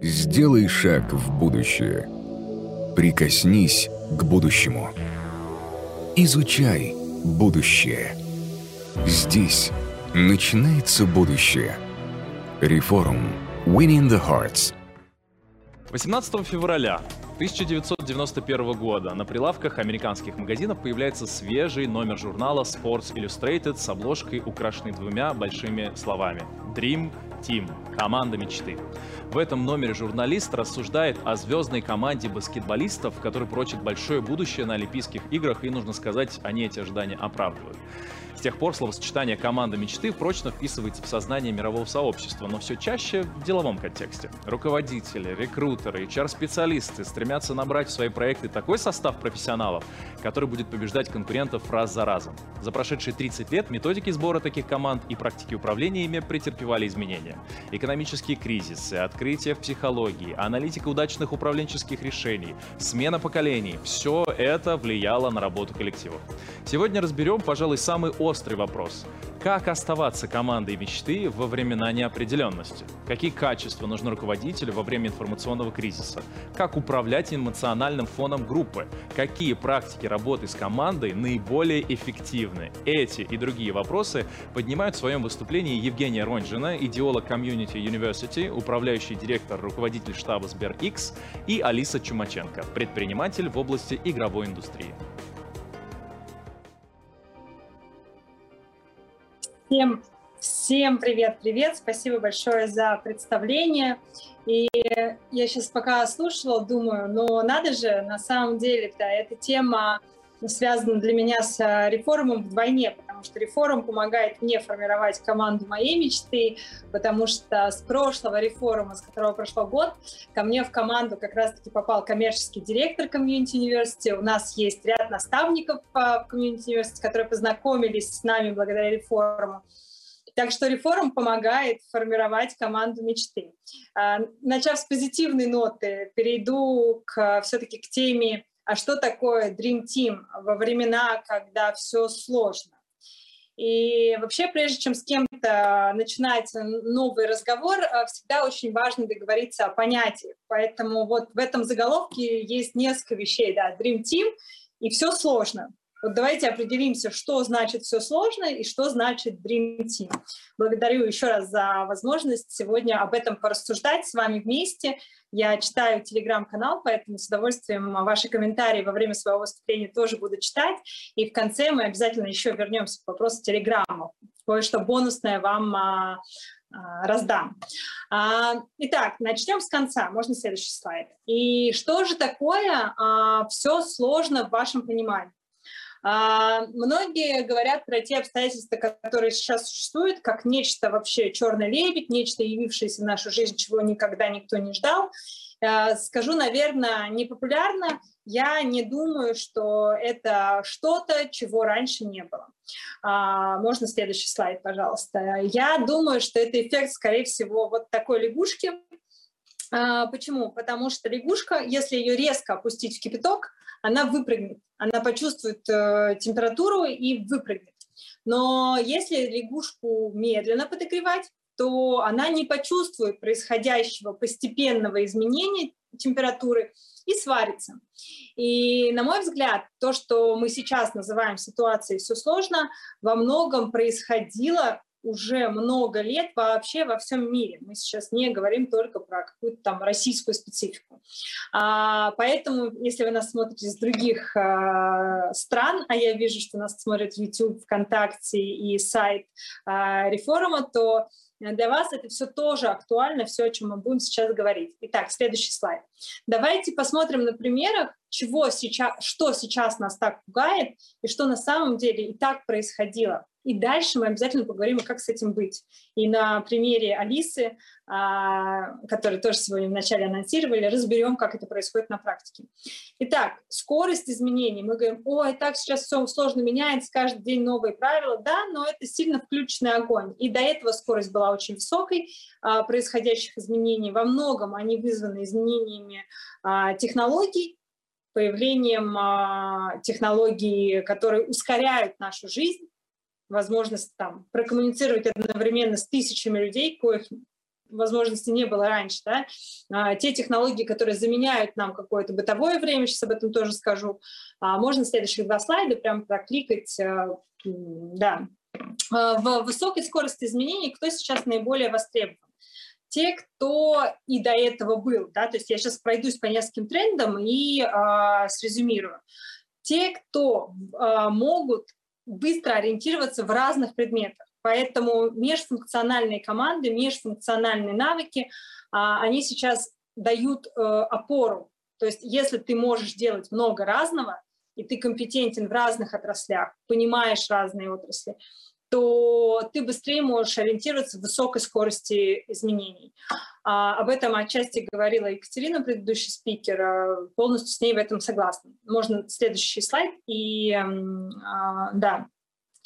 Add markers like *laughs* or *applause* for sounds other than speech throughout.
Сделай шаг в будущее. Прикоснись к будущему. Изучай будущее. Здесь начинается будущее. Реформ. Winning the Hearts. 18 февраля 1991 года на прилавках американских магазинов появляется свежий номер журнала Sports Illustrated с обложкой, украшенной двумя большими словами «Dream Team» — команда мечты. В этом номере журналист рассуждает о звездной команде баскетболистов, которые прочат большое будущее на Олимпийских играх, и, нужно сказать, они эти ожидания оправдывают. С тех пор словосочетание «команда мечты» прочно вписывается в сознание мирового сообщества, но все чаще в деловом контексте. Руководители, рекрутеры, HR-специалисты стремятся набрать в свои проекты такой состав профессионалов, который будет побеждать конкурентов раз за разом. За прошедшие 30 лет методики сбора таких команд и практики управления ими претерпевали изменения. Экономические кризисы, открытия в психологии, аналитика удачных управленческих решений, смена поколений – все это влияло на работу коллективов. Сегодня разберем, пожалуй, самый острый вопрос. Как оставаться командой мечты во времена неопределенности? Какие качества нужны руководителю во время информационного кризиса? Как управлять эмоциональным фоном группы? Какие практики работы с командой наиболее эффективны? Эти и другие вопросы поднимают в своем выступлении Евгения Ронжина, идеолог Community University, управляющий директор, руководитель штаба SberX и Алиса Чумаченко, предприниматель в области игровой индустрии. Всем, всем привет-привет, спасибо большое за представление. И я сейчас пока слушала, думаю, ну надо же, на самом деле, да, эта тема связана для меня с а, реформом вдвойне, потому что реформ помогает мне формировать команду моей мечты, потому что с прошлого реформа, с которого прошло год, ко мне в команду как раз-таки попал коммерческий директор Community University. У нас есть ряд наставников а, в Community University, которые познакомились с нами благодаря реформу. Так что реформ помогает формировать команду мечты. А, начав с позитивной ноты, перейду к, все-таки к теме, а что такое Dream Team во времена, когда все сложно. И вообще, прежде чем с кем-то начинать новый разговор, э, всегда очень важно договориться о понятиях. Поэтому вот в этом заголовке есть несколько вещей. Да, Dream Team, и все сложно. Вот давайте определимся, что значит все сложно и что значит Dream Team. Благодарю еще раз за возможность сегодня об этом порассуждать с вами вместе. Я читаю телеграм-канал, поэтому с удовольствием ваши комментарии во время своего выступления тоже буду читать. И в конце мы обязательно еще вернемся к вопросу телеграмма. Кое-что бонусное вам а, а, раздам. А, итак, начнем с конца. Можно следующий слайд. И что же такое все сложно в вашем понимании? А, многие говорят про те обстоятельства, которые сейчас существуют, как нечто вообще черный лебедь, нечто явившееся в нашу жизнь, чего никогда никто не ждал. А, скажу, наверное, непопулярно. Я не думаю, что это что-то, чего раньше не было. А, можно следующий слайд, пожалуйста. Я думаю, что это эффект, скорее всего, вот такой лягушки. Почему? Потому что лягушка, если ее резко опустить в кипяток, она выпрыгнет, она почувствует э, температуру и выпрыгнет. Но если лягушку медленно подогревать, то она не почувствует происходящего постепенного изменения температуры и сварится. И, на мой взгляд, то, что мы сейчас называем ситуацией «все сложно», во многом происходило уже много лет вообще во всем мире. Мы сейчас не говорим только про какую-то там российскую специфику. А, поэтому, если вы нас смотрите из других а, стран, а я вижу, что нас смотрят YouTube, ВКонтакте и сайт а, Реформа, то для вас это все тоже актуально, все, о чем мы будем сейчас говорить. Итак, следующий слайд. Давайте посмотрим на примерах, чего сейчас, что сейчас нас так пугает и что на самом деле и так происходило. И дальше мы обязательно поговорим, как с этим быть. И на примере Алисы, а, который тоже сегодня вначале анонсировали, разберем, как это происходит на практике. Итак, скорость изменений. Мы говорим, ой, так сейчас все сложно меняется, каждый день новые правила. Да, но это сильно включенный огонь. И до этого скорость была очень высокой а, происходящих изменений. Во многом они вызваны изменениями а, технологий, появлением технологий, которые ускоряют нашу жизнь, возможность там прокоммуницировать одновременно с тысячами людей, коих возможности не было раньше, да, а, те технологии, которые заменяют нам какое-то бытовое время, сейчас об этом тоже скажу, а, можно следующие два слайда прям прокликать, а, да, а, в высокой скорости изменений кто сейчас наиболее востребован? Те, кто и до этого был, да, то есть я сейчас пройдусь по нескольким трендам и э, срезюмирую. Те, кто э, могут быстро ориентироваться в разных предметах. Поэтому межфункциональные команды, межфункциональные навыки, а, они сейчас дают э, опору. То есть если ты можешь делать много разного, и ты компетентен в разных отраслях, понимаешь разные отрасли, то ты быстрее можешь ориентироваться в высокой скорости изменений. А, об этом отчасти говорила Екатерина, предыдущий спикер, а, полностью с ней в этом согласна. Можно следующий слайд. И а, да,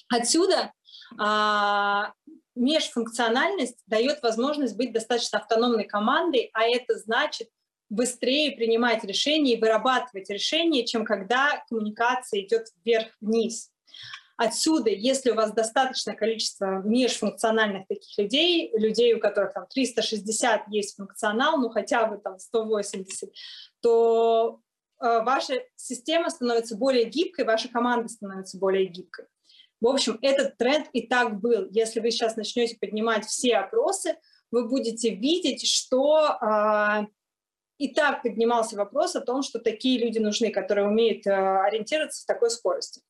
отсюда а, межфункциональность дает возможность быть достаточно автономной командой, а это значит быстрее принимать решения и вырабатывать решения, чем когда коммуникация идет вверх-вниз. Отсюда, если у вас достаточное количество межфункциональных таких людей, людей, у которых там 360 есть функционал, ну хотя бы там 180, то э, ваша система становится более гибкой, ваша команда становится более гибкой. В общем, этот тренд и так был. Если вы сейчас начнете поднимать все опросы, вы будете видеть, что э, и так поднимался вопрос о том, что такие люди нужны, которые умеют э, ориентироваться в такой скорости.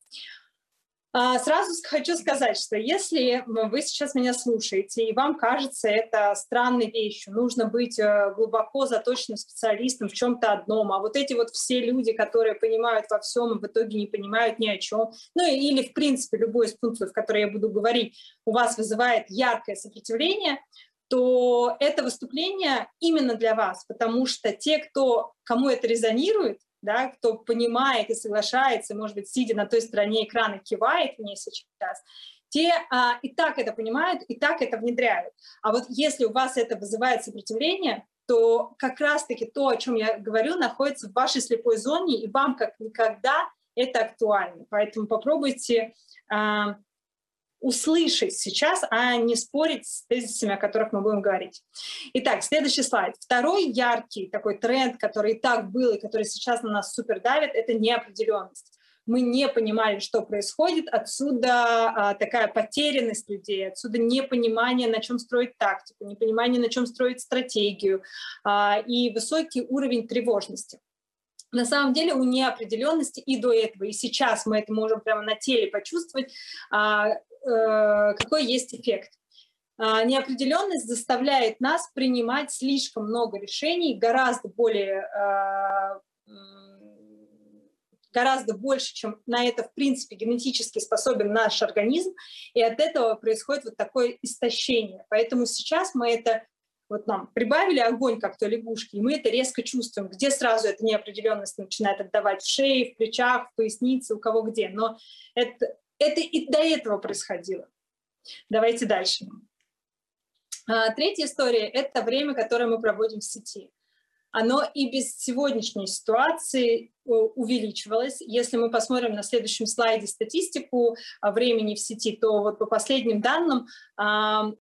А, сразу хочу сказать, что если вы сейчас меня слушаете, и вам кажется это странной вещью, нужно быть э, глубоко заточенным специалистом в чем-то одном, а вот эти вот все люди, которые понимают во всем и в итоге не понимают ни о чем, ну или в принципе любой из пунктов, в которые я буду говорить, у вас вызывает яркое сопротивление, то это выступление именно для вас, потому что те, кто, кому это резонирует, да, кто понимает и соглашается, может быть, сидя на той стороне экрана, кивает мне сейчас, те а, и так это понимают, и так это внедряют. А вот если у вас это вызывает сопротивление, то как раз-таки то, о чем я говорю, находится в вашей слепой зоне, и вам как никогда это актуально. Поэтому попробуйте а, услышать сейчас, а не спорить с тезисами, о которых мы будем говорить. Итак, следующий слайд. Второй яркий такой тренд, который и так был, и который сейчас на нас супер давит, это неопределенность. Мы не понимали, что происходит, отсюда а, такая потерянность людей, отсюда непонимание, на чем строить тактику, непонимание, на чем строить стратегию а, и высокий уровень тревожности на самом деле у неопределенности и до этого, и сейчас мы это можем прямо на теле почувствовать, а, какой есть эффект. А, неопределенность заставляет нас принимать слишком много решений, гораздо более а, гораздо больше, чем на это, в принципе, генетически способен наш организм, и от этого происходит вот такое истощение. Поэтому сейчас мы это, вот нам прибавили огонь, как то лягушки, и мы это резко чувствуем, где сразу эта неопределенность начинает отдавать в шее, в плечах, в пояснице, у кого где. Но это, это и до этого происходило. Давайте дальше. А, третья история – это время, которое мы проводим в сети. Оно и без сегодняшней ситуации э, увеличивалось. Если мы посмотрим на следующем слайде статистику а, времени в сети, то вот по последним данным а,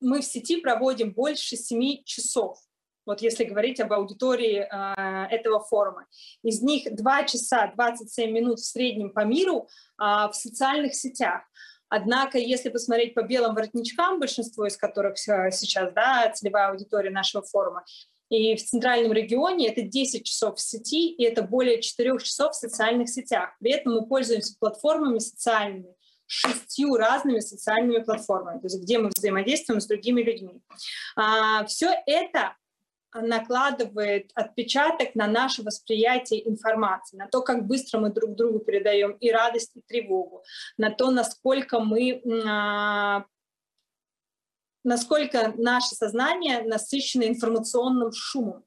мы в сети проводим больше 7 часов вот если говорить об аудитории э, этого форума. Из них 2 часа 27 минут в среднем по миру э, в социальных сетях. Однако, если посмотреть по белым воротничкам, большинство из которых сейчас да, целевая аудитория нашего форума, и в центральном регионе это 10 часов в сети, и это более 4 часов в социальных сетях. При этом мы пользуемся платформами социальными, шестью разными социальными платформами, то есть где мы взаимодействуем с другими людьми. А, все это накладывает отпечаток на наше восприятие информации, на то, как быстро мы друг другу передаем и радость, и тревогу, на то, насколько мы а, насколько наше сознание насыщено информационным шумом,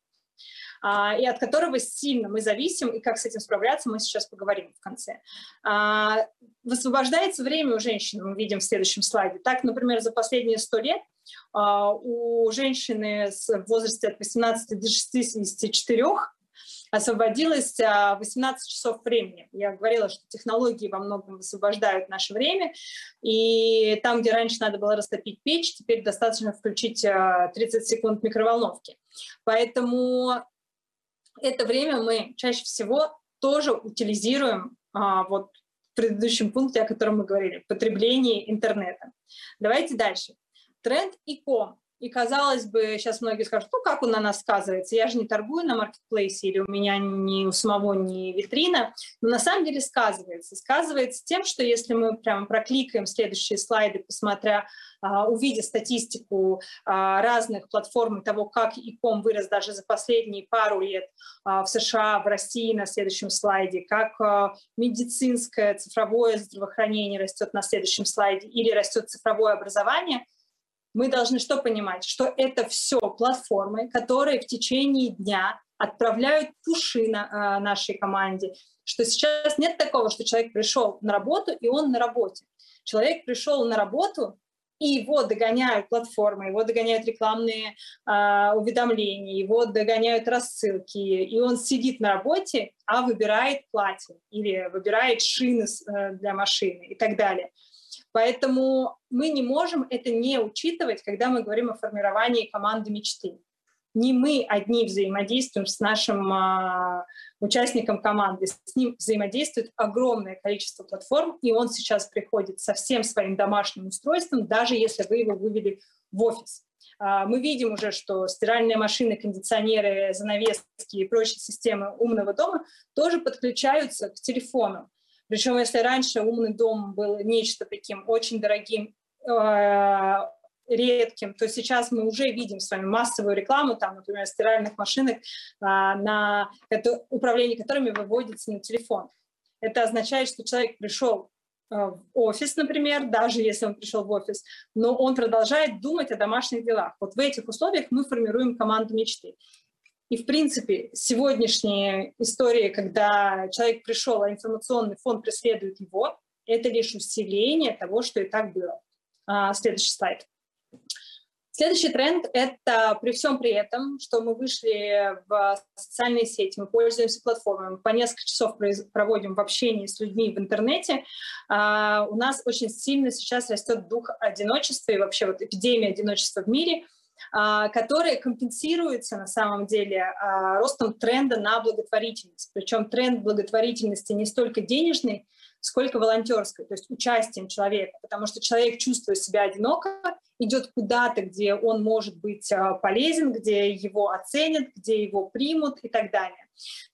а, и от которого сильно мы зависим, и как с этим справляться, мы сейчас поговорим в конце. А, высвобождается время у женщин, мы видим в следующем слайде. Так, например, за последние сто лет у женщины в возрасте от 18 до 64 освободилось 18 а, часов времени. Я говорила, что технологии во многом высвобождают наше время, и там, где раньше надо было растопить печь, теперь достаточно включить 30 а, секунд микроволновки. Поэтому это время мы чаще всего тоже утилизируем а, вот в предыдущем пункте, о котором мы говорили, потребление интернета. Давайте дальше. Тренд икон. И казалось бы, сейчас многие скажут, ну как он на нас сказывается, я же не торгую на маркетплейсе или у меня ни у самого не витрина, но на самом деле сказывается. Сказывается тем, что если мы прямо прокликаем следующие слайды, посмотря, а, увидя статистику а, разных платформ и того, как иком вырос даже за последние пару лет а, в США, в России на следующем слайде, как медицинское цифровое здравоохранение растет на следующем слайде или растет цифровое образование – мы должны что понимать? Что это все платформы, которые в течение дня отправляют пуши на, э, нашей команде, что сейчас нет такого, что человек пришел на работу, и он на работе. Человек пришел на работу, и его догоняют платформы, его догоняют рекламные э, уведомления, его догоняют рассылки, и он сидит на работе, а выбирает платье или выбирает шины э, для машины и так далее. Поэтому мы не можем это не учитывать, когда мы говорим о формировании команды мечты. Не мы одни взаимодействуем с нашим а, участником команды, с ним взаимодействует огромное количество платформ, и он сейчас приходит со всем своим домашним устройством, даже если вы его вывели в офис. А, мы видим уже, что стиральные машины, кондиционеры, занавески и прочие системы умного дома тоже подключаются к телефону. Причем, если раньше умный дом был нечто таким очень дорогим, э, редким, то сейчас мы уже видим с вами массовую рекламу, там, например, стиральных машинок, а, на это, управление которыми выводится на телефон. Это означает, что человек пришел э, в офис, например, даже если он пришел в офис, но он продолжает думать о домашних делах. Вот в этих условиях мы формируем команду мечты. И, в принципе, сегодняшние истории, когда человек пришел, а информационный фон преследует его, это лишь усиление того, что и так было. А, следующий слайд. Следующий тренд – это при всем при этом, что мы вышли в социальные сети, мы пользуемся платформами, по несколько часов проводим в общении с людьми в интернете, а, у нас очень сильно сейчас растет дух одиночества и вообще вот эпидемия одиночества в мире – которые компенсируются на самом деле а, ростом тренда на благотворительность. Причем тренд благотворительности не столько денежный, сколько волонтерской, то есть участием человека, потому что человек, чувствуя себя одиноко, идет куда-то, где он может быть а, полезен, где его оценят, где его примут и так далее.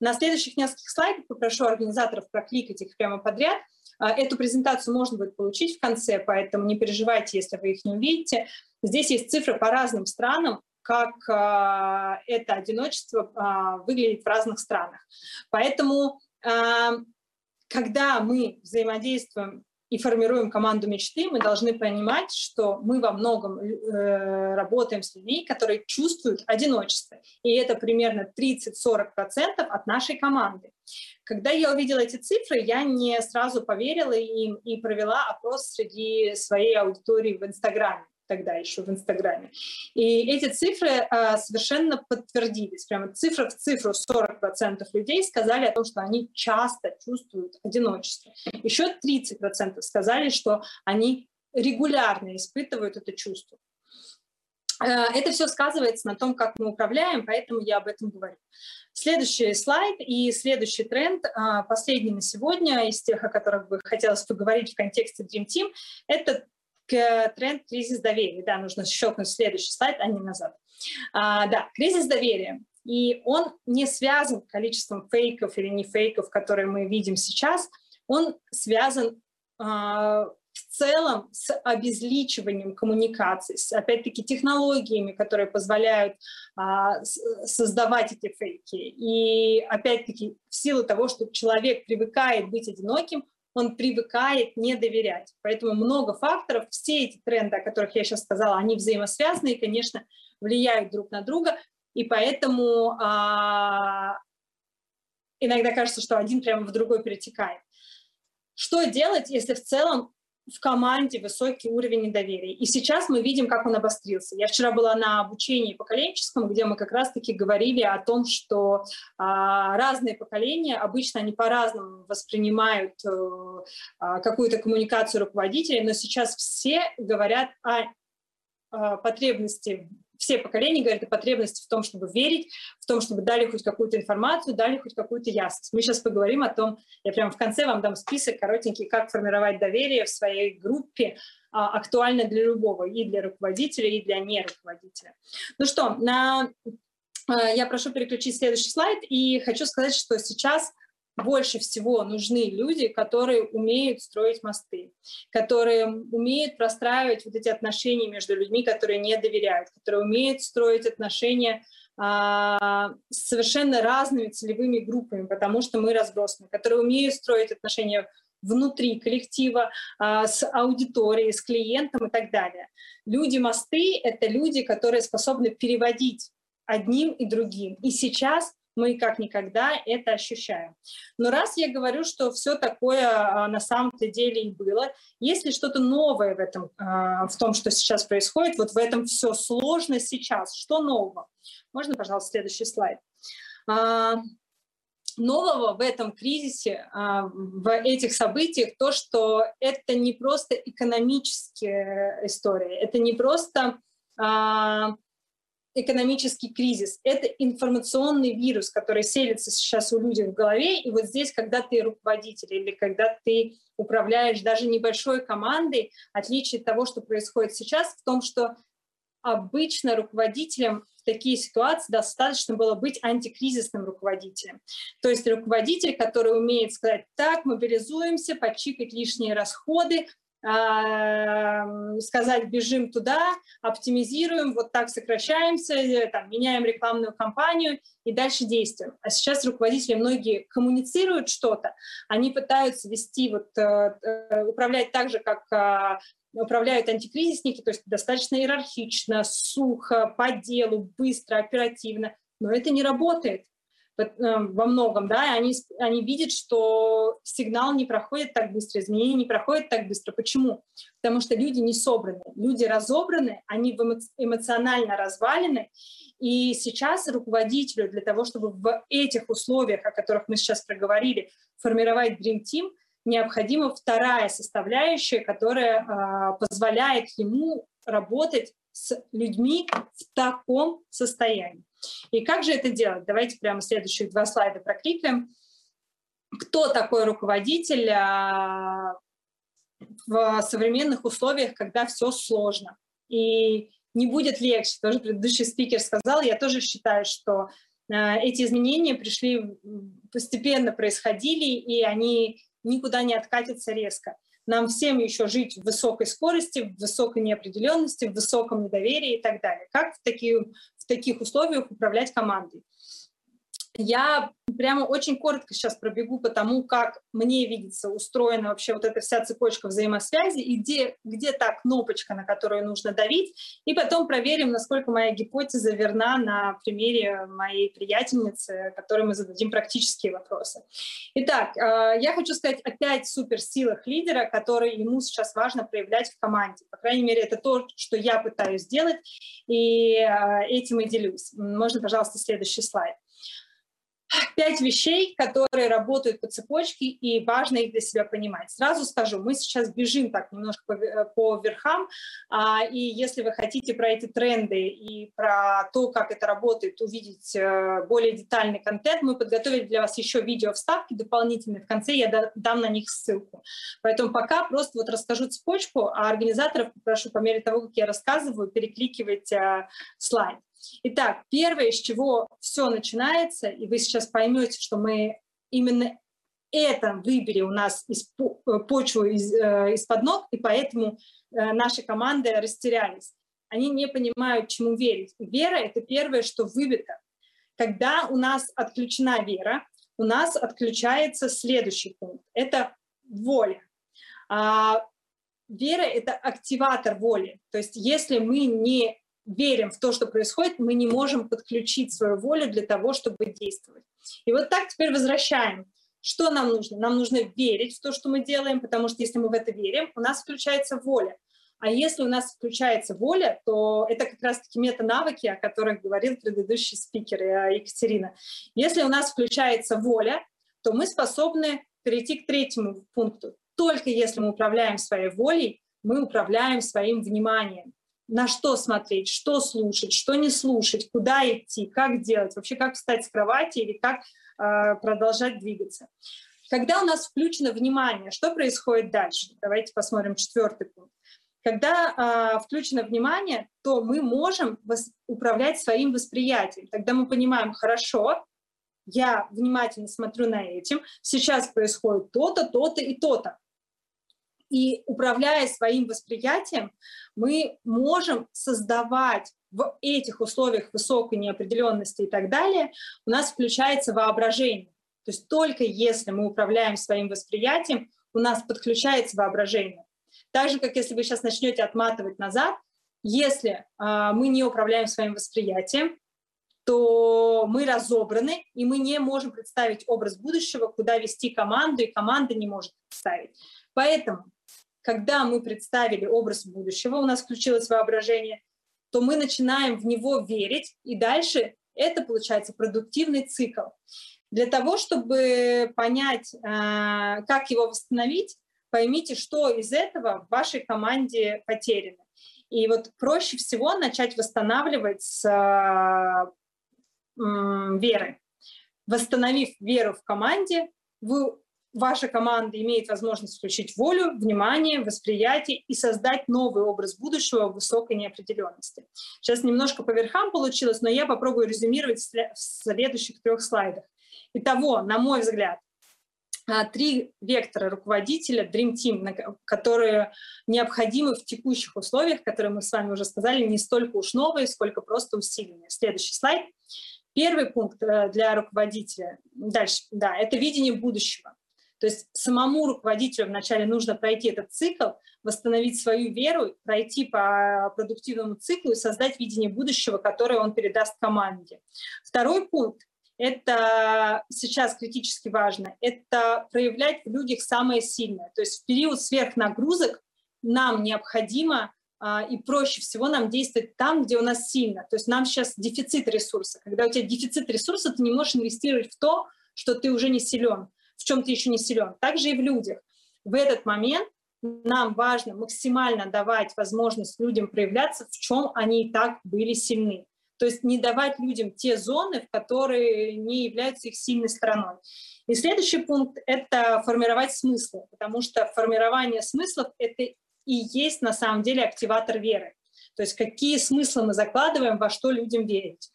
На следующих нескольких слайдах попрошу организаторов прокликать их прямо подряд. Эту презентацию можно будет получить в конце, поэтому не переживайте, если вы их не увидите. Здесь есть цифры по разным странам, как э, это одиночество э, выглядит в разных странах. Поэтому, э, когда мы взаимодействуем и формируем команду мечты, мы должны понимать, что мы во многом э, работаем с людьми, которые чувствуют одиночество. И это примерно 30-40% от нашей команды. Когда я увидела эти цифры, я не сразу поверила им и провела опрос среди своей аудитории в Инстаграме тогда еще в Инстаграме. И эти цифры а, совершенно подтвердились. Прямо цифра в цифру 40% людей сказали о том, что они часто чувствуют одиночество. Еще 30% сказали, что они регулярно испытывают это чувство. А, это все сказывается на том, как мы управляем, поэтому я об этом говорю. Следующий слайд и следующий тренд, а, последний на сегодня, из тех, о которых бы хотелось поговорить в контексте Dream Team, это тренд кризис доверия. Да, нужно щелкнуть следующий слайд, а не назад. А, да, кризис доверия. И он не связан количеством фейков или не фейков, которые мы видим сейчас. Он связан а, в целом с обезличиванием коммуникаций, с, опять-таки, технологиями, которые позволяют а, создавать эти фейки. И, опять-таки, в силу того, что человек привыкает быть одиноким, он привыкает не доверять. Поэтому много факторов, все эти тренды, о которых я сейчас сказала, они взаимосвязаны и, конечно, влияют друг на друга. И поэтому а, иногда кажется, что один прямо в другой перетекает. Что делать, если в целом в команде высокий уровень недоверия. И сейчас мы видим, как он обострился. Я вчера была на обучении поколенческом, где мы как раз-таки говорили о том, что а, разные поколения, обычно они по-разному воспринимают а, какую-то коммуникацию руководителей, но сейчас все говорят о, о потребности все поколения говорят о потребности в том, чтобы верить, в том, чтобы дали хоть какую-то информацию, дали хоть какую-то ясность. Мы сейчас поговорим о том, я прямо в конце вам дам список коротенький, как формировать доверие в своей группе, а, актуально для любого, и для руководителя, и для неруководителя. Ну что, на... А, я прошу переключить следующий слайд, и хочу сказать, что сейчас больше всего нужны люди, которые умеют строить мосты, которые умеют простраивать вот эти отношения между людьми, которые не доверяют, которые умеют строить отношения а, с совершенно разными целевыми группами, потому что мы разбросаны, которые умеют строить отношения внутри коллектива, а, с аудиторией, с клиентом и так далее. Люди-мосты — это люди, которые способны переводить одним и другим. И сейчас мы как никогда это ощущаем. Но раз я говорю, что все такое а, на самом-то деле и было, есть ли что-то новое в этом, а, в том, что сейчас происходит, вот в этом все сложно сейчас, что нового? Можно, пожалуйста, следующий слайд. А, нового в этом кризисе, в этих событиях, то, что это не просто экономическая история, это не просто экономический кризис. Это информационный вирус, который селится сейчас у людей в голове. И вот здесь, когда ты руководитель или когда ты управляешь даже небольшой командой, отличие от того, что происходит сейчас, в том, что обычно руководителям в такие ситуации достаточно было быть антикризисным руководителем. То есть руководитель, который умеет сказать, так, мобилизуемся, подчикать лишние расходы, сказать, бежим туда, оптимизируем, вот так сокращаемся, э, там, меняем рекламную кампанию и дальше действуем. А сейчас руководители многие коммуницируют что-то, они пытаются вести, вот, э, э, управлять так же, как а, управляют антикризисники, то есть достаточно иерархично, сухо, по делу, быстро, оперативно, но это не работает. Э, во многом, да, они, они видят, что сигнал не проходит так быстро, изменения не проходят так быстро. Почему? Потому что люди не собраны, люди разобраны, они эмоционально развалены, и сейчас руководителю для того, чтобы в этих условиях, о которых мы сейчас проговорили, формировать Dream Team, необходима вторая составляющая, которая э, позволяет ему работать с людьми в таком состоянии. И как же это делать? Давайте прямо следующие два слайда прокликаем. Кто такой руководитель а, в современных условиях, когда все сложно? И не будет легче. Тоже предыдущий спикер сказал, я тоже считаю, что а, эти изменения пришли, постепенно происходили, и они никуда не откатятся резко. Нам всем еще жить в высокой скорости, в высокой неопределенности, в высоком недоверии и так далее. Как в, такие, в таких условиях управлять командой? Я прямо очень коротко сейчас пробегу по тому, как мне видится устроена вообще вот эта вся цепочка взаимосвязи, и где, где та кнопочка, на которую нужно давить, и потом проверим, насколько моя гипотеза верна на примере моей приятельницы, которой мы зададим практические вопросы. Итак, э, я хочу сказать о пять суперсилах лидера, которые ему сейчас важно проявлять в команде. По крайней мере, это то, что я пытаюсь сделать, и э, этим и делюсь. Можно, пожалуйста, следующий слайд пять вещей, которые работают по цепочке, и важно их для себя понимать. Сразу скажу, мы сейчас бежим так немножко по, э, по верхам, а, и если вы хотите про эти тренды и про то, как это работает, увидеть а, более детальный контент, мы подготовили для вас еще видео вставки дополнительные. В конце я дам на них ссылку. Поэтому пока просто вот расскажу цепочку, а организаторов попрошу по мере того, как я рассказываю, перекликивать а, слайд. Итак, первое, с чего все начинается, и вы сейчас поймете, что мы именно это выбери у нас из э, почву из, э, из-под ног, и поэтому э, наши команды растерялись. Они не понимают, чему верить. Вера — это первое, что выбито. Когда у нас отключена вера, у нас отключается следующий пункт — это воля. А вера — это активатор воли. То есть если мы не верим в то, что происходит, мы не можем подключить свою волю для того, чтобы действовать. И вот так теперь возвращаем. Что нам нужно? Нам нужно верить в то, что мы делаем, потому что если мы в это верим, у нас включается воля. А если у нас включается воля, то это как раз-таки мета-навыки, о которых говорил предыдущий спикер э, Екатерина. Если у нас включается воля, то мы способны перейти к третьему пункту. Только если мы управляем своей волей, мы управляем своим вниманием. На что смотреть, что слушать, что не слушать, куда идти, как делать, вообще как встать с кровати или как э, продолжать двигаться. Когда у нас включено внимание, что происходит дальше? Давайте посмотрим четвертый пункт. Когда э, включено внимание, то мы можем управлять своим восприятием. Тогда мы понимаем, хорошо, я внимательно смотрю на этим, сейчас происходит то-то, то-то и то-то. И управляя своим восприятием, мы можем создавать в этих условиях высокой неопределенности и так далее, у нас включается воображение. То есть только если мы управляем своим восприятием, у нас подключается воображение. Так же, как если вы сейчас начнете отматывать назад, если э, мы не управляем своим восприятием, то мы разобраны, и мы не можем представить образ будущего, куда вести команду, и команда не может представить. Поэтому, когда мы представили образ будущего, у нас включилось воображение, то мы начинаем в него верить, и дальше это получается продуктивный цикл. Для того, чтобы понять, а, как его восстановить, поймите, что из этого в вашей команде потеряно. И вот проще всего начать восстанавливать с веры. Восстановив веру в команде, вы, ваша команда имеет возможность включить волю, внимание, восприятие и создать новый образ будущего в высокой неопределенности. Сейчас немножко по верхам получилось, но я попробую резюмировать в следующих трех слайдах. Итого, на мой взгляд, а, три вектора руководителя Dream Team, которые необходимы в текущих условиях, которые мы с вами уже сказали, не столько уж новые, сколько просто усиленные. Следующий слайд. Первый пункт э, для руководителя, дальше, да, это видение будущего. То есть самому руководителю вначале нужно пройти этот цикл, восстановить свою веру, пройти по продуктивному циклу и создать видение будущего, которое он передаст команде. Второй пункт это сейчас критически важно, это проявлять в людях самое сильное. То есть в период сверхнагрузок нам необходимо а, и проще всего нам действовать там, где у нас сильно. То есть нам сейчас дефицит ресурса. Когда у тебя дефицит ресурса, ты не можешь инвестировать в то, что ты уже не силен, в чем ты еще не силен. Также и в людях. В этот момент нам важно максимально давать возможность людям проявляться, в чем они и так были сильны. То есть не давать людям те зоны, в которые не являются их сильной стороной. И следующий пункт — это формировать смыслы, потому что формирование смыслов — это и есть на самом деле активатор веры. То есть какие смыслы мы закладываем, во что людям верить.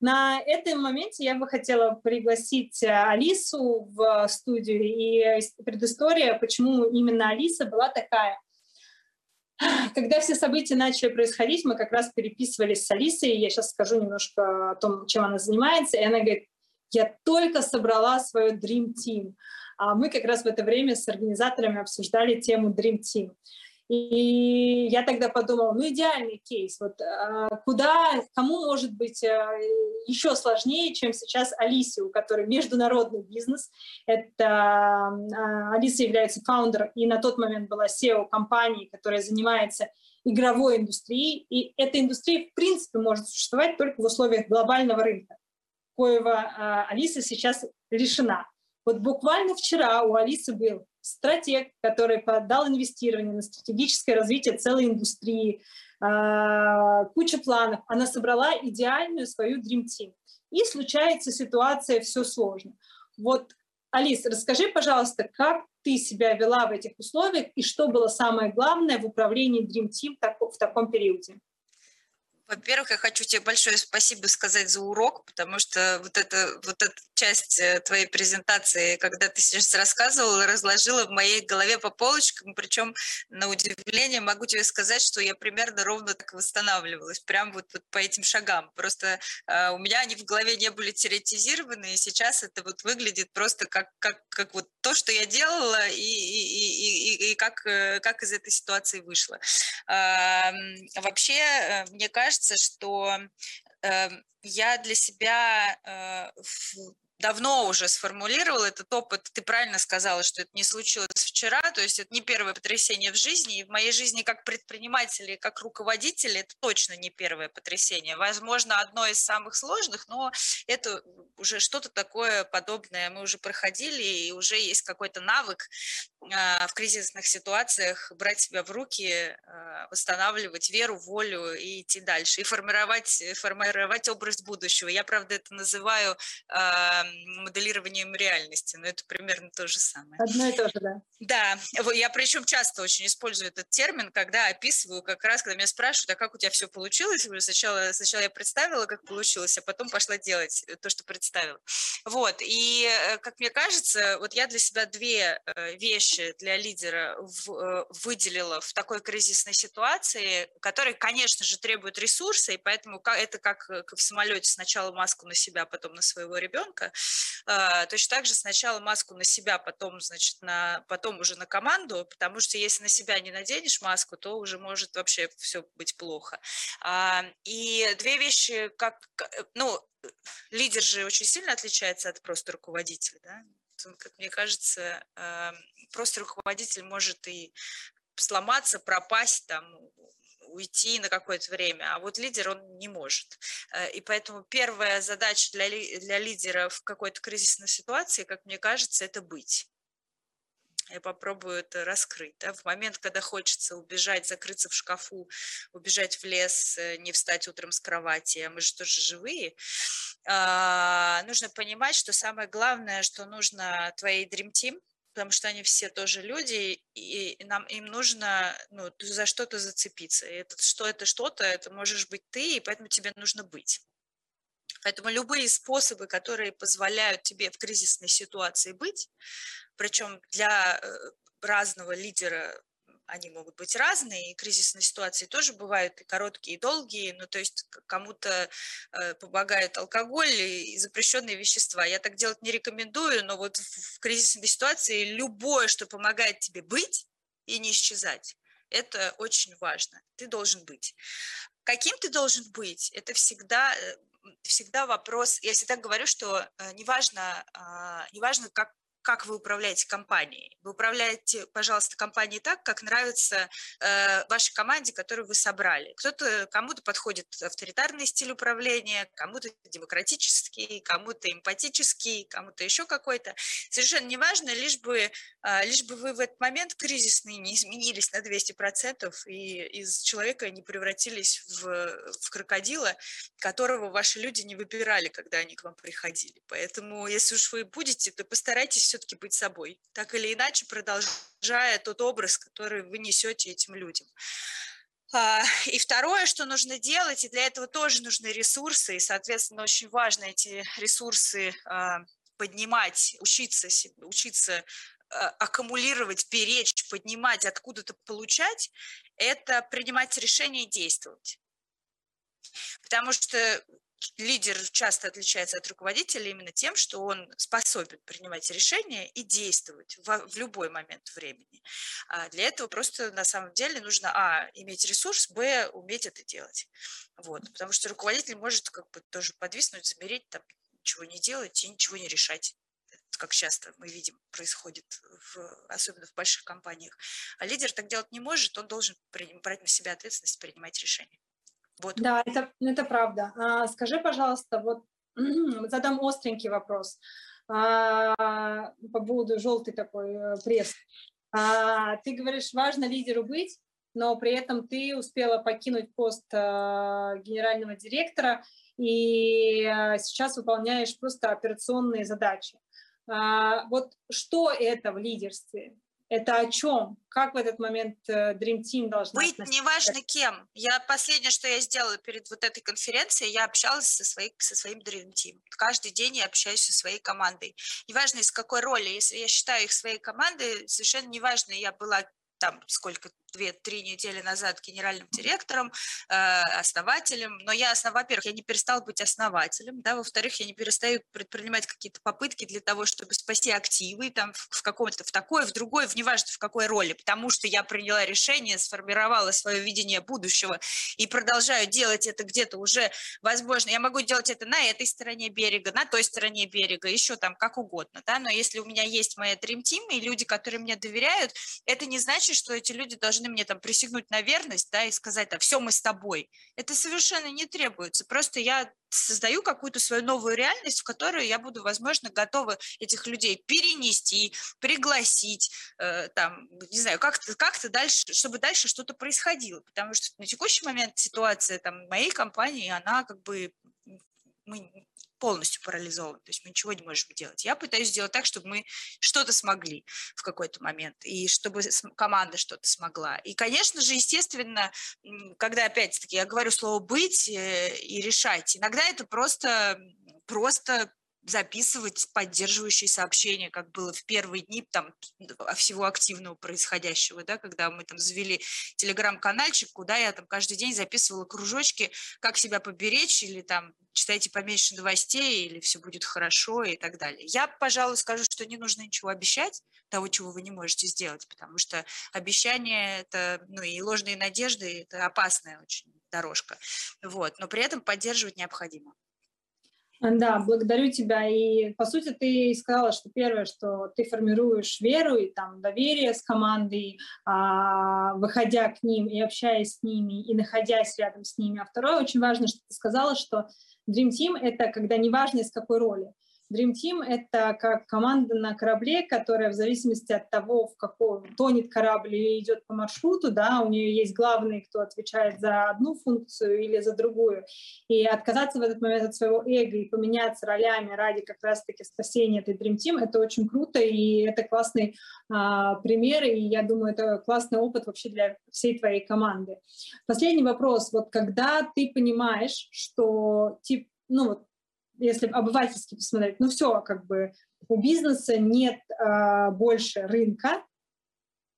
На этом моменте я бы хотела пригласить Алису в студию. И предыстория, почему именно Алиса была такая. *sighs* Когда все события начали происходить, мы как раз переписывались с Алисой, я сейчас скажу немножко о том, чем она занимается, и она говорит, я только собрала свою Dream Team. А мы как раз в это время с организаторами обсуждали тему Dream Team. И я тогда подумала, ну идеальный кейс, вот а, куда, кому может быть а, еще сложнее, чем сейчас Алисе, у которой международный бизнес. Это а, Алиса является фаундером и на тот момент была SEO компании, которая занимается игровой индустрией, и эта индустрия в принципе может существовать только в условиях глобального рынка, коего Алиса сейчас решена. Вот буквально вчера у Алисы был стратег, который подал инвестирование на стратегическое развитие целой индустрии, а, куча планов. Она собрала идеальную свою Dream Team. И случается ситуация, все сложно. Вот, Алис, расскажи, пожалуйста, как ты себя вела в этих условиях и что было самое главное в управлении Dream Team в таком периоде? Во-первых, я хочу тебе большое спасибо сказать за урок, потому что вот, это, вот эта часть э, твоей презентации, когда ты сейчас рассказывала, разложила в моей голове по полочкам, причем на удивление могу тебе сказать, что я примерно ровно так восстанавливалась, прям вот, вот по этим шагам. Просто э, у меня они в голове не были теоретизированы, и сейчас это вот выглядит просто как, как, как вот то, что я делала, и, и, и, и, и как, э, как из этой ситуации вышла. Э, вообще, мне кажется, что э, я для себя э, давно уже сформулировал этот опыт. Ты правильно сказала, что это не случилось вчера, то есть это не первое потрясение в жизни. И в моей жизни как предпринимателя и как руководителя это точно не первое потрясение. Возможно, одно из самых сложных, но это уже что-то такое подобное мы уже проходили, и уже есть какой-то навык в кризисных ситуациях брать себя в руки, а, восстанавливать веру, волю и идти дальше, и формировать, формировать образ будущего. Я, правда, это называю а, моделированием реальности, но это примерно то же самое. Одно и то же, да. Да, я причем часто очень использую этот термин, когда описываю как раз, когда меня спрашивают, а как у тебя все получилось, сначала, сначала я представила, как получилось, а потом пошла делать то, что представила. Вот, и, э, как мне кажется, вот я для себя две э, вещи для лидера э, выделила в такой кризисной ситуации, которые, конечно же, требуют ресурса, и поэтому это как в самолете сначала маску на себя, потом на своего ребенка, а, точно так же сначала маску на себя, потом, значит, на, потом уже на команду, потому что если на себя не наденешь маску, то уже может вообще все быть плохо. А, и две вещи, как, ну, лидер же очень сильно отличается от просто руководителя, да? Мне кажется, а, просто руководитель может и сломаться, пропасть, там, уйти на какое-то время, а вот лидер он не может. Э, и поэтому первая задача для, для лидера в какой-то кризисной ситуации, как мне кажется, это быть. Я попробую это раскрыть. Да? В момент, когда хочется убежать, закрыться в шкафу, убежать в лес, э, не встать утром с кровати, а мы же тоже живые, а, нужно понимать, что самое главное, что нужно твоей Dream Team, потому что они все тоже люди, и нам им нужно ну, за что-то зацепиться. И это, что это что-то, это можешь быть ты, и поэтому тебе нужно быть. Поэтому любые способы, которые позволяют тебе в кризисной ситуации быть, причем для э, разного лидера они могут быть разные, и кризисные ситуации тоже бывают и короткие, и долгие, ну, то есть кому-то э, помогает алкоголь и запрещенные вещества. Я так делать не рекомендую, но вот в кризисной ситуации любое, что помогает тебе быть и не исчезать, это очень важно. Ты должен быть. Каким ты должен быть, это всегда э, всегда вопрос, я всегда говорю, что э, неважно, а, неважно, как как вы управляете компанией. Вы управляете, пожалуйста, компанией так, как нравится э, вашей команде, которую вы собрали. Кто-то, кому-то подходит авторитарный стиль управления, кому-то демократический, кому-то эмпатический, кому-то еще какой-то. Совершенно неважно, лишь бы, э, лишь бы вы в этот момент кризисный не изменились на 200% и из человека не превратились в, в крокодила, которого ваши люди не выбирали, когда они к вам приходили. Поэтому, если уж вы будете, то постарайтесь все все-таки быть собой, так или иначе продолжая тот образ, который вы несете этим людям. А, и второе, что нужно делать, и для этого тоже нужны ресурсы, и, соответственно, очень важно эти ресурсы а, поднимать, учиться, учиться а, аккумулировать, беречь, поднимать, откуда-то получать, это принимать решения и действовать. Потому что лидер часто отличается от руководителя именно тем, что он способен принимать решения и действовать в, в любой момент времени. А для этого просто на самом деле нужно, а, иметь ресурс, б, уметь это делать. Вот, потому что руководитель может как бы тоже подвиснуть, замереть, там, ничего не делать и ничего не решать как часто мы видим происходит, в, особенно в больших компаниях. А лидер так делать не может, он должен брать на себя ответственность, принимать решения. Вот. Да, это, это правда. А, скажи, пожалуйста, вот *clears throat* задам остренький вопрос а, по поводу желтый такой э, пресс. А, ты говоришь, важно лидеру быть, но при этом ты успела покинуть пост а, генерального директора и а, сейчас выполняешь просто операционные задачи. А, вот что это в лидерстве? Это о чем? Как в этот момент э, Dream Team должна Быть относиться? неважно кем. Я последнее, что я сделала перед вот этой конференцией, я общалась со, своей, со своим Dream Team. Каждый день я общаюсь со своей командой. Неважно из какой роли. Если я считаю их своей командой, совершенно неважно, я была там сколько, две-три недели назад генеральным директором, э, основателем, но я, во-первых, я не перестал быть основателем, да, во-вторых, я не перестаю предпринимать какие-то попытки для того, чтобы спасти активы там в, в каком-то, в такой, в другой, в неважно в какой роли, потому что я приняла решение, сформировала свое видение будущего и продолжаю делать это где-то уже, возможно, я могу делать это на этой стороне берега, на той стороне берега, еще там как угодно, да, но если у меня есть моя Dream Team и люди, которые мне доверяют, это не значит, что эти люди должны мне там присягнуть на верность, да, и сказать, да, все, мы с тобой. Это совершенно не требуется. Просто я создаю какую-то свою новую реальность, в которую я буду, возможно, готова этих людей перенести, пригласить, э, там, не знаю, как-то как дальше, чтобы дальше что-то происходило. Потому что на текущий момент ситуация там моей компании, она как бы мы полностью парализован, то есть мы ничего не можем делать. Я пытаюсь сделать так, чтобы мы что-то смогли в какой-то момент, и чтобы команда что-то смогла. И, конечно же, естественно, когда, опять-таки, я говорю слово «быть» э, и «решать», иногда это просто, просто записывать поддерживающие сообщения, как было в первые дни там, всего активного происходящего, да, когда мы там завели телеграм-канальчик, куда я там каждый день записывала кружочки, как себя поберечь, или там читайте поменьше новостей, или все будет хорошо, и так далее. Я, пожалуй, скажу, что не нужно ничего обещать, того, чего вы не можете сделать, потому что обещания это, ну и ложные надежды, это опасная очень дорожка. Вот. Но при этом поддерживать необходимо. Да, благодарю тебя. И, по сути, ты сказала, что первое, что ты формируешь веру и там доверие с командой, а, выходя к ним и общаясь с ними, и находясь рядом с ними. А второе, очень важно, что ты сказала, что Dream Team — это когда неважно из какой роли. Dream Team — это как команда на корабле, которая в зависимости от того, в каком тонет корабль или идет по маршруту, да, у нее есть главный, кто отвечает за одну функцию или за другую. И отказаться в этот момент от своего эго и поменяться ролями ради как раз-таки спасения этой Dream Team — это очень круто, и это классный а, пример, и я думаю, это классный опыт вообще для всей твоей команды. Последний вопрос. Вот когда ты понимаешь, что тип, ну вот если обывательски посмотреть, ну все, как бы у бизнеса нет а, больше рынка,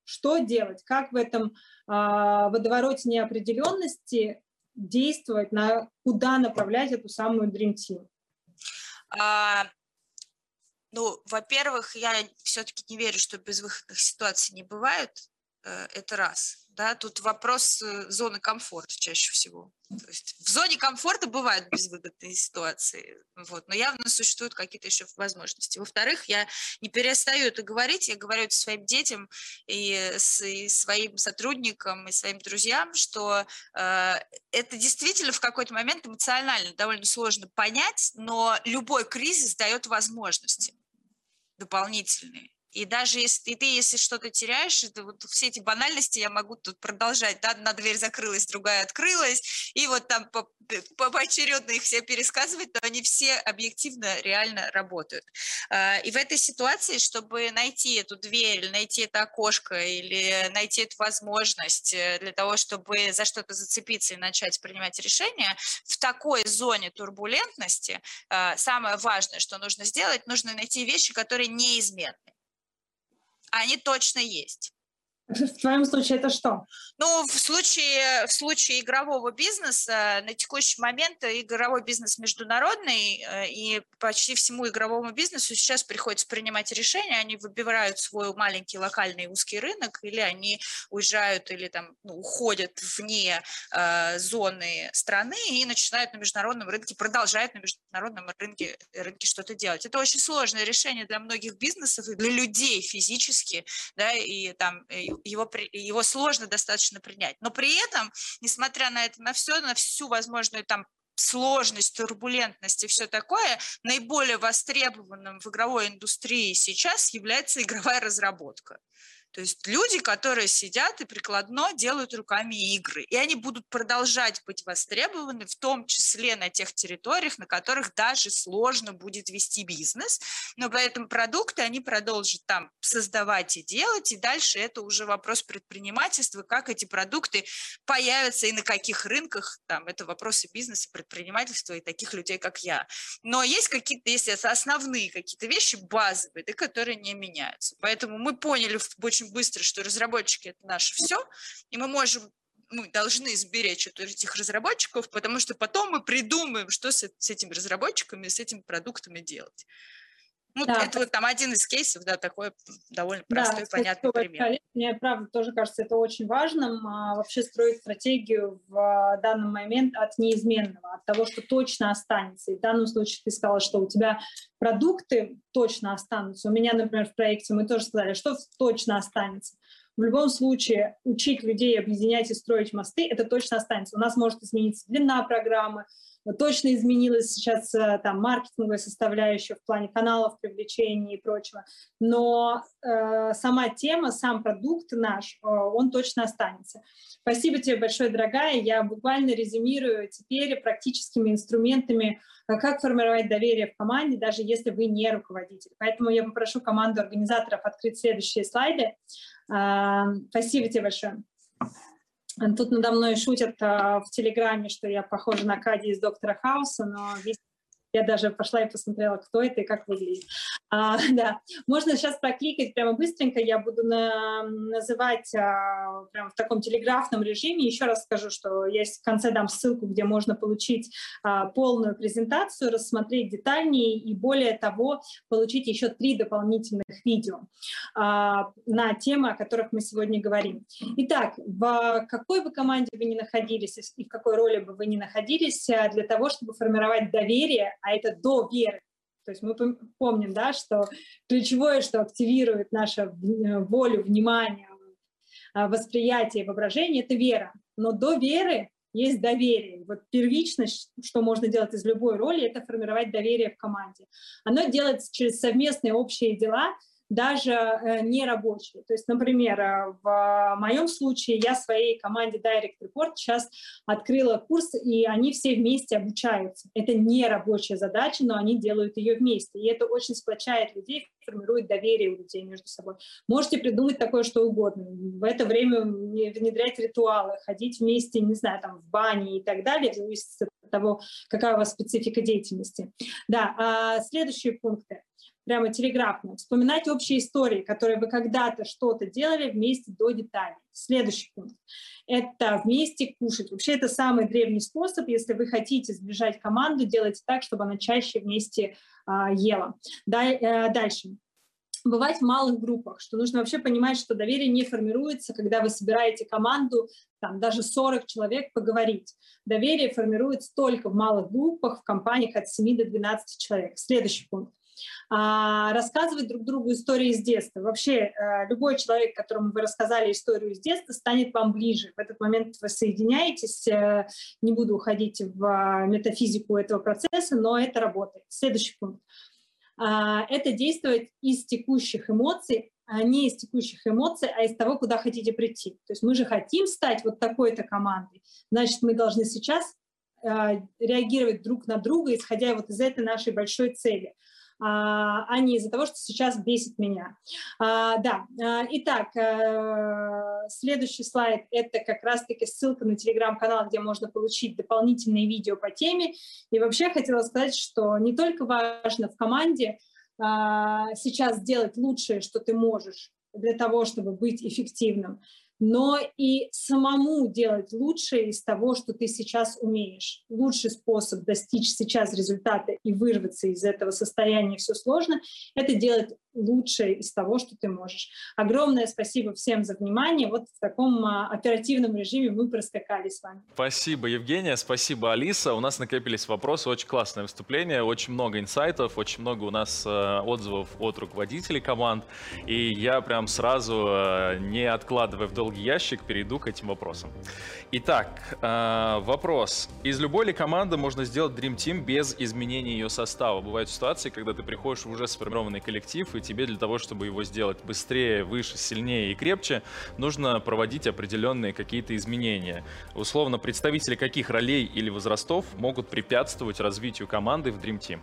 что делать, как в этом а, водовороте неопределенности действовать, на куда направлять эту самую Dream Team? А, ну, во-первых, я все-таки не верю, что безвыходных ситуаций не бывает. Э, это раз. Да, тут вопрос э, зоны комфорта чаще всего. То есть в зоне комфорта бывают безвыгодные ситуации, вот, но явно существуют какие-то еще возможности. Во-вторых, я не перестаю это говорить, я говорю это своим детям и, с, и своим сотрудникам, и своим друзьям, что э, это действительно в какой-то момент эмоционально довольно сложно понять, но любой кризис дает возможности дополнительные. И даже если и ты, если что-то теряешь, это вот все эти банальности я могу тут продолжать. Да? Одна дверь закрылась, другая открылась, и вот там по, по, поочередно их все пересказывать, но они все объективно реально работают. А, и в этой ситуации, чтобы найти эту дверь, найти это окошко, или найти эту возможность э, для того, чтобы за что-то зацепиться и начать принимать решения, в такой зоне турбулентности а, самое важное, что нужно сделать, нужно найти вещи, которые неизменны они точно есть. *laughs* В твоем случае это что? Ну, в случае, в случае игрового бизнеса, на текущий момент игровой бизнес международный, э, и почти всему игровому бизнесу сейчас приходится принимать решения, они выбирают свой маленький локальный узкий рынок, или они уезжают, или там ну, уходят вне э, зоны страны и начинают на международном рынке, продолжают на международном рынке, рынке что-то делать. Это очень сложное решение для многих бизнесов и для людей физически, да, и там его, его сложно достаточно принять. Но при этом, несмотря на это, на все, на всю возможную там сложность, турбулентность и все такое, наиболее востребованным в игровой индустрии сейчас является игровая разработка. То есть люди, которые сидят и прикладно делают руками игры, и они будут продолжать быть востребованы, в том числе на тех территориях, на которых даже сложно будет вести бизнес, но поэтому продукты они продолжат там создавать и делать, и дальше это уже вопрос предпринимательства, как эти продукты появятся и на каких рынках, там это вопросы бизнеса, предпринимательства и таких людей, как я. Но есть какие-то, это основные какие-то вещи базовые, да, которые не меняются. Поэтому мы поняли в очень очень быстро, что разработчики это наше все, и мы можем мы должны сберечь этих разработчиков, потому что потом мы придумаем, что с, с этими разработчиками, с этими продуктами делать. Ну, да. это вот там один из кейсов, да, такой довольно простой, да, понятный пример. Мне, правда, тоже кажется это очень важным, а, вообще строить стратегию в а, данный момент от неизменного, от того, что точно останется. И в данном случае ты сказала, что у тебя продукты точно останутся. У меня, например, в проекте мы тоже сказали, что точно останется. В любом случае, учить людей объединять и строить мосты, это точно останется. У нас может измениться длина программы, точно изменилась сейчас э, там маркетинговая составляющая в плане каналов привлечения и прочего, но э, сама тема, сам продукт наш, э, он точно останется. Спасибо тебе большое, дорогая. Я буквально резюмирую теперь практическими инструментами, э, как формировать доверие в команде, даже если вы не руководитель. Поэтому я попрошу команду организаторов открыть следующие слайды. Э, спасибо тебе большое. Тут надо мной шутят а, в Телеграме, что я похожа на Кади из Доктора Хауса, но весь я даже пошла и посмотрела, кто это и как выглядит. А, *laughs* да, можно сейчас прокликать прямо быстренько. Я буду на, называть а, прямо в таком телеграфном режиме. Еще раз скажу, что я в конце дам ссылку, где можно получить а, полную презентацию, рассмотреть детальнее и более того получить еще три дополнительных видео а, на темы, о которых мы сегодня говорим. Итак, в какой бы команде вы ни находились и в какой роли бы вы ни находились, а, для того, чтобы формировать доверие а это до веры. То есть мы помним, да, что ключевое, что активирует нашу э, волю, внимание, а, восприятие, воображение, это вера. Но до веры есть доверие. Вот первичность, что можно делать из любой роли, это формировать доверие в команде. Оно делается через совместные общие дела, даже э, не рабочие. То есть, например, э, в моем случае я своей команде Direct Report сейчас открыла курс, и они все вместе обучаются. Это не рабочая задача, но они делают ее вместе. И это очень сплочает людей, формирует доверие у людей между собой. Можете придумать такое, что угодно. В это время внедрять ритуалы, ходить вместе, не знаю, там, в бане и так далее, зависит от того, какая у вас специфика деятельности. Да, а следующие пункты прямо телеграфно. Вспоминать общие истории, которые вы когда-то что-то делали вместе до деталей. Следующий пункт – это вместе кушать. Вообще это самый древний способ. Если вы хотите сближать команду, делайте так, чтобы она чаще вместе а, ела. Э, дальше бывать в малых группах, что нужно вообще понимать, что доверие не формируется, когда вы собираете команду, там даже 40 человек поговорить. Доверие формируется только в малых группах, в компаниях от 7 до 12 человек. Следующий пункт рассказывать друг другу истории из детства. Вообще э, любой человек, которому вы рассказали историю из детства, станет вам ближе. В этот момент вы соединяетесь. Э, не буду уходить в а, метафизику этого процесса, но это работает. Следующий пункт. А, это действовать из текущих эмоций, а не из текущих эмоций, а из того, куда хотите прийти. То есть мы же хотим стать вот такой-то командой, значит, мы должны сейчас э, реагировать друг на друга, исходя вот из этой нашей большой цели – а, а не из-за того, что сейчас бесит меня. А, да, а, итак, э, следующий слайд – это как раз-таки ссылка на телеграм-канал, где можно получить дополнительные видео по теме. И вообще хотела сказать, что не только важно в команде сейчас сделать лучшее, что ты можешь для того, чтобы быть эффективным, но и самому делать лучшее из того, что ты сейчас умеешь. Лучший способ достичь сейчас результата и вырваться из этого состояния все сложно — это делать лучшее из того, что ты можешь. Огромное спасибо всем за внимание. Вот в таком а, оперативном режиме мы проскакали с вами. Спасибо, Евгения, спасибо, Алиса. У нас накопились вопросы, очень классное выступление, очень много инсайтов, очень много у нас э, отзывов от руководителей команд. И я прям сразу, э, не откладывая в долгий ящик, перейду к этим вопросам. Итак, э, вопрос. Из любой ли команды можно сделать Dream Team без изменения ее состава? Бывают ситуации, когда ты приходишь в уже сформированный коллектив, и тебе для того, чтобы его сделать быстрее, выше, сильнее и крепче, нужно проводить определенные какие-то изменения. Условно, представители каких ролей или возрастов могут препятствовать развитию команды в Dream Team?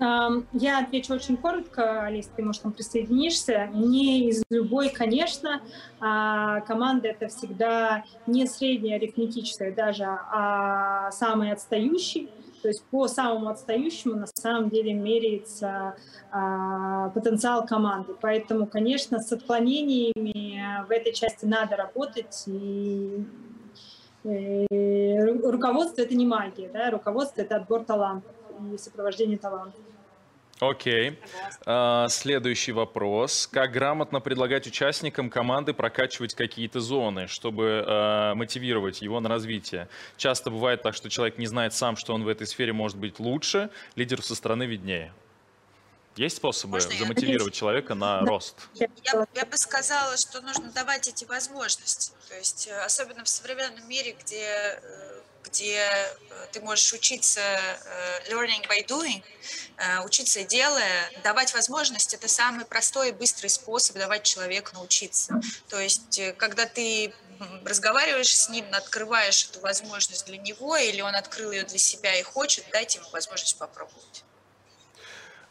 Я отвечу очень коротко, Алис, ты, может, там присоединишься. Не из любой, конечно, а команда — это всегда не средняя арифметическая даже, а самый отстающий. То есть по самому отстающему на самом деле меряется а, потенциал команды. Поэтому, конечно, с отклонениями в этой части надо работать. И, э, руководство это не магия, да? руководство это отбор талантов и сопровождение талантов. Окей. А, следующий вопрос. Как грамотно предлагать участникам команды прокачивать какие-то зоны, чтобы а, мотивировать его на развитие? Часто бывает так, что человек не знает сам, что он в этой сфере может быть лучше, лидеру со стороны виднее. Есть способы Можно замотивировать я? человека на да. рост? Я, я бы сказала, что нужно давать эти возможности. То есть, э, особенно в современном мире, где э, где э, ты можешь учиться э, learning by doing, э, учиться делая, давать возможность, это самый простой и быстрый способ давать человеку научиться. То есть, когда ты разговариваешь с ним, открываешь эту возможность для него, или он открыл ее для себя и хочет, дайте ему возможность попробовать.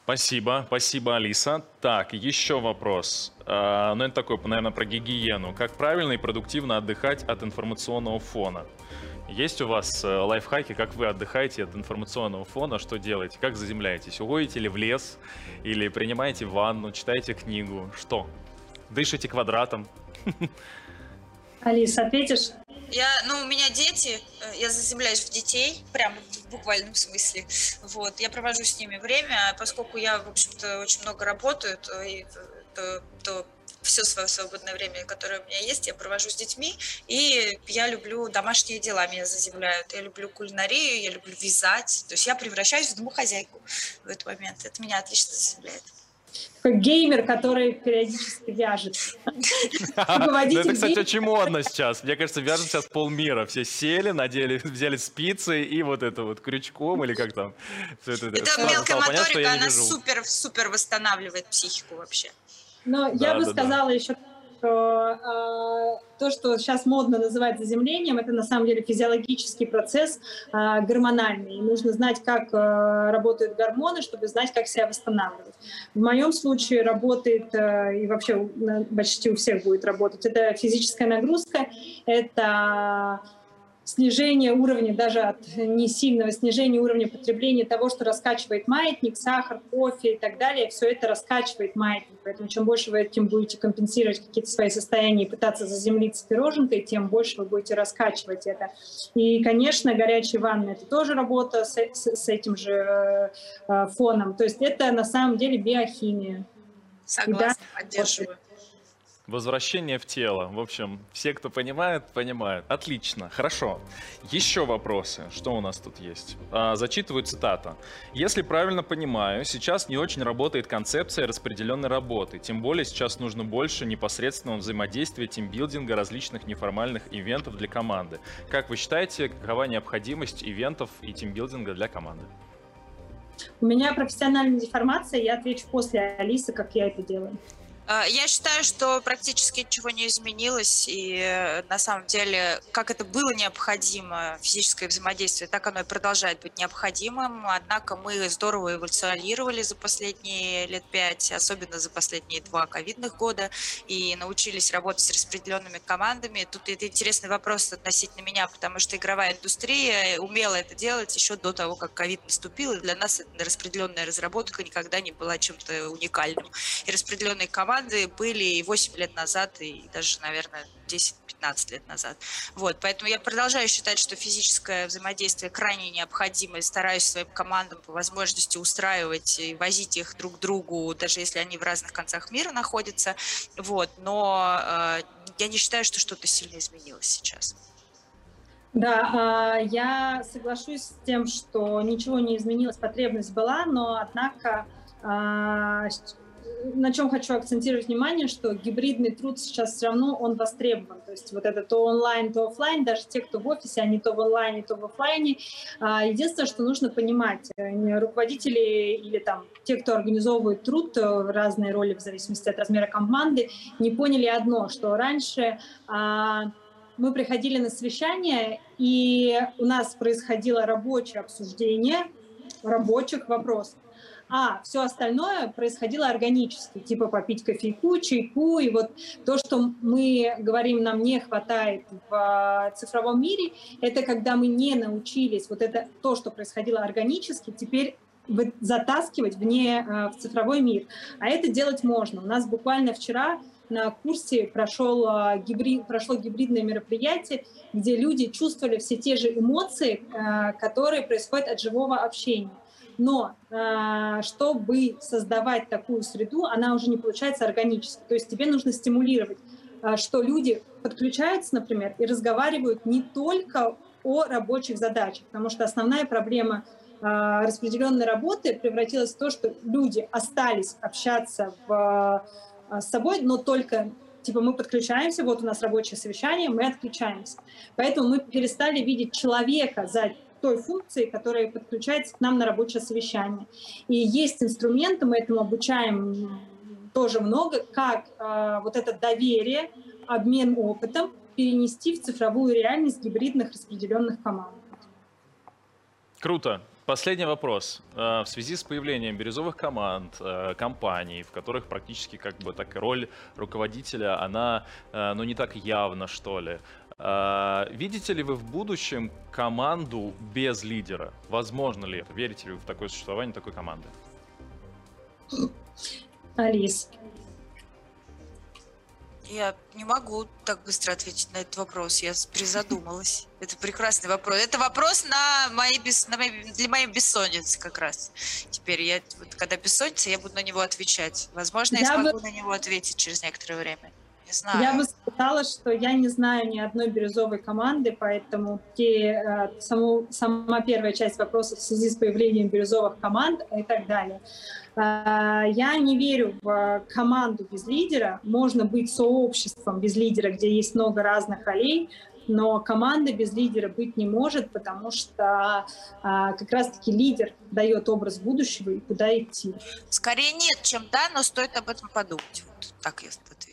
Спасибо, спасибо, Алиса. Так, еще вопрос. А, ну, это такой, наверное, про гигиену. Как правильно и продуктивно отдыхать от информационного фона? Есть у вас э, лайфхаки, как вы отдыхаете от информационного фона, что делаете, как заземляетесь? Уходите ли в лес, или принимаете ванну, читаете книгу, что? Дышите квадратом? Алиса, ответишь? Я, ну, у меня дети, э, я заземляюсь в детей, прямо в буквальном смысле. Вот, я провожу с ними время, а поскольку я, в общем-то, очень много работаю, то, то, то все свое свободное время, которое у меня есть, я провожу с детьми, и я люблю домашние дела, меня заземляют. Я люблю кулинарию, я люблю вязать. То есть я превращаюсь в домохозяйку в этот момент. Это меня отлично заземляет такой геймер, который периодически вяжет. *laughs* Ну, это, кстати, очень модно сейчас. Мне кажется, вяжут сейчас полмира. Все сели, надели, взяли спицы и вот это вот крючком или как там. Это мелкая моторика, она супер-супер восстанавливает психику вообще. Но да, я бы да, сказала да. еще, что э, то, что сейчас модно называть заземлением, это на самом деле физиологический процесс э, гормональный. И нужно знать, как э, работают гормоны, чтобы знать, как себя восстанавливать. В моем случае работает, э, и вообще почти у всех будет работать, это физическая нагрузка, это снижение уровня, даже от не сильного снижения уровня потребления того, что раскачивает маятник, сахар, кофе и так далее, все это раскачивает маятник. Поэтому чем больше вы этим будете компенсировать какие-то свои состояния и пытаться заземлиться пироженкой, тем больше вы будете раскачивать это. И, конечно, горячая ванна — это тоже работа с, с, с этим же э, э фоном. То есть это на самом деле биохимия. Согласна, да, поддерживаю. Возвращение в тело. В общем, все, кто понимает, понимают. Отлично, хорошо. Еще вопросы. Что у нас тут есть? А, зачитываю цитата. Если правильно понимаю, сейчас не очень работает концепция распределенной работы. Тем более сейчас нужно больше непосредственного взаимодействия, тимбилдинга, различных неформальных ивентов для команды. Как вы считаете, какова необходимость ивентов и тимбилдинга для команды? У меня профессиональная деформация, я отвечу после Алисы, как я это делаю. А, я считаю, что практически ничего не изменилось, и э, на самом деле, как это было необходимо, физическое взаимодействие, так оно и продолжает быть необходимым. Однако мы здорово эволюционировали за последние лет пять, особенно за последние два ковидных года, и научились работать с распределенными командами. Тут это интересный вопрос относительно меня, потому что игровая индустрия умела это делать еще до того, как ковид наступил, и для нас распределенная разработка никогда не была чем-то уникальным. И распределенные команды команды были и 8 лет назад, и даже, наверное, 10-15 лет назад. Вот, поэтому я продолжаю считать, что физическое взаимодействие крайне необходимо, и стараюсь своим командам по возможности устраивать и возить их друг к другу, даже если они в разных концах мира находятся. Вот, но э, я не считаю, что что-то сильно изменилось сейчас. Да, а, я соглашусь с тем, что ничего не изменилось, потребность была, но однако а, на чем хочу акцентировать внимание, что гибридный труд сейчас все равно он востребован. То есть вот это то онлайн, то офлайн, даже те, кто в офисе, они то в онлайне, то в офлайне. А, единственное, что нужно понимать, э, руководители или там те, кто организовывает труд э, разные роли в зависимости от размера команды, не поняли одно, что раньше а, мы приходили на совещание, и у нас происходило рабочее обсуждение, рабочих вопросов. А все остальное происходило органически, типа попить кофейку, чайку, и вот то, что мы говорим, нам не хватает в цифровом мире, это когда мы не научились, вот это то, что происходило органически, теперь затаскивать вне а, в цифровой мир. А это делать можно. У нас буквально вчера на курсе прошел, а, гибрид, прошло гибридное мероприятие, где люди чувствовали все те же эмоции, которые происходят от живого общения. Но э, чтобы создавать такую среду, она уже не получается органически. То есть тебе нужно стимулировать, э, что люди подключаются, например, и разговаривают не только о рабочих задачах, потому что основная проблема э, распределенной работы превратилась в то, что люди остались общаться в, с собой, но только типа мы подключаемся, вот у нас рабочее совещание, мы отключаемся. Поэтому мы перестали видеть человека за той функции, которая подключается к нам на рабочее совещание. И есть инструменты, мы этому обучаем тоже много, как э, вот это доверие, обмен опытом перенести в цифровую реальность гибридных распределенных команд. Круто. Последний вопрос. Э, в связи с появлением бирюзовых команд, э, компаний, в которых практически как бы так роль руководителя, она ну не так явна, что ли. Видите ли вы в будущем команду без лидера? Возможно ли это? Верите ли вы в такое существование такой команды? Алис, я не могу так быстро ответить на этот вопрос. Я призадумалась. Это прекрасный вопрос. Это вопрос на мои, бес... на мои... для моей бессонницы как раз. Теперь я, вот, когда бессонница, я буду на него отвечать. Возможно, я, я смогу бы... на него ответить через некоторое время. Не знаю. Я бы сказала, что я не знаю ни одной бирюзовой команды, поэтому те, э, саму, сама первая часть вопроса в связи с появлением бирюзовых команд и так далее. Э, я не верю в команду без лидера. Можно быть сообществом без лидера, где есть много разных ролей, но команда без лидера быть не может, потому что а, как раз-таки лидер дает образ будущего и куда идти. Скорее нет, чем да, но стоит об этом подумать. Вот так я отвечу.